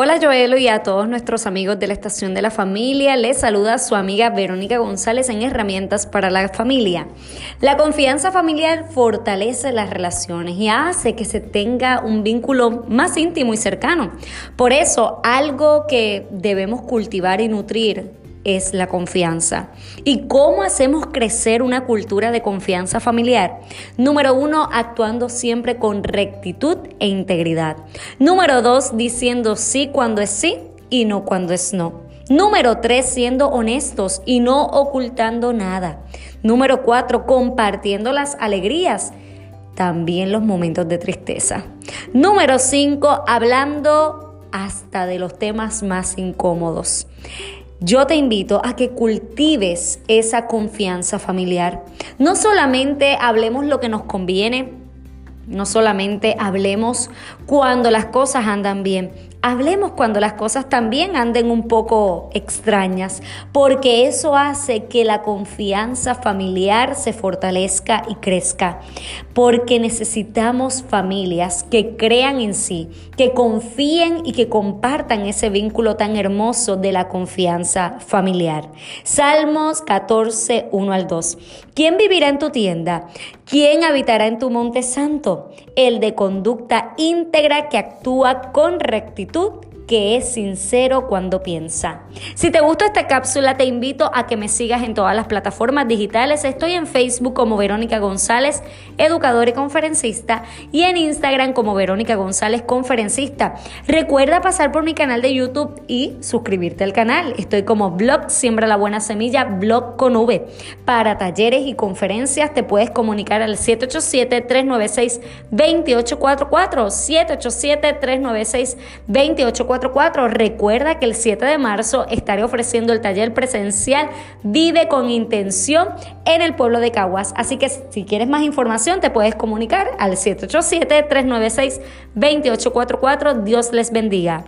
Hola Joelo y a todos nuestros amigos de la Estación de la Familia, les saluda su amiga Verónica González en Herramientas para la Familia. La confianza familiar fortalece las relaciones y hace que se tenga un vínculo más íntimo y cercano. Por eso, algo que debemos cultivar y nutrir es la confianza. ¿Y cómo hacemos crecer una cultura de confianza familiar? Número uno, actuando siempre con rectitud e integridad. Número dos, diciendo sí cuando es sí y no cuando es no. Número tres, siendo honestos y no ocultando nada. Número cuatro, compartiendo las alegrías, también los momentos de tristeza. Número cinco, hablando hasta de los temas más incómodos. Yo te invito a que cultives esa confianza familiar. No solamente hablemos lo que nos conviene, no solamente hablemos cuando las cosas andan bien, hablemos cuando las cosas también anden un poco extrañas, porque eso hace que la confianza familiar se fortalezca y crezca, porque necesitamos familias que crean en sí, que confíen y que compartan ese vínculo tan hermoso de la confianza familiar. Salmos 14, 1 al 2. ¿Quién vivirá en tu tienda? ¿Quién habitará en tu monte santo? El de conducta íntegra que actúa con rectitud actitud que es sincero cuando piensa. Si te gustó esta cápsula, te invito a que me sigas en todas las plataformas digitales. Estoy en Facebook como Verónica González, educadora y conferencista, y en Instagram como Verónica González, conferencista. Recuerda pasar por mi canal de YouTube y suscribirte al canal. Estoy como blog Siembra la Buena Semilla, blog con V. Para talleres y conferencias te puedes comunicar al 787-396-2844. 787-396-2844 Recuerda que el 7 de marzo estaré ofreciendo el taller presencial Vive con Intención en el pueblo de Caguas. Así que si quieres más información te puedes comunicar al 787-396-2844. Dios les bendiga.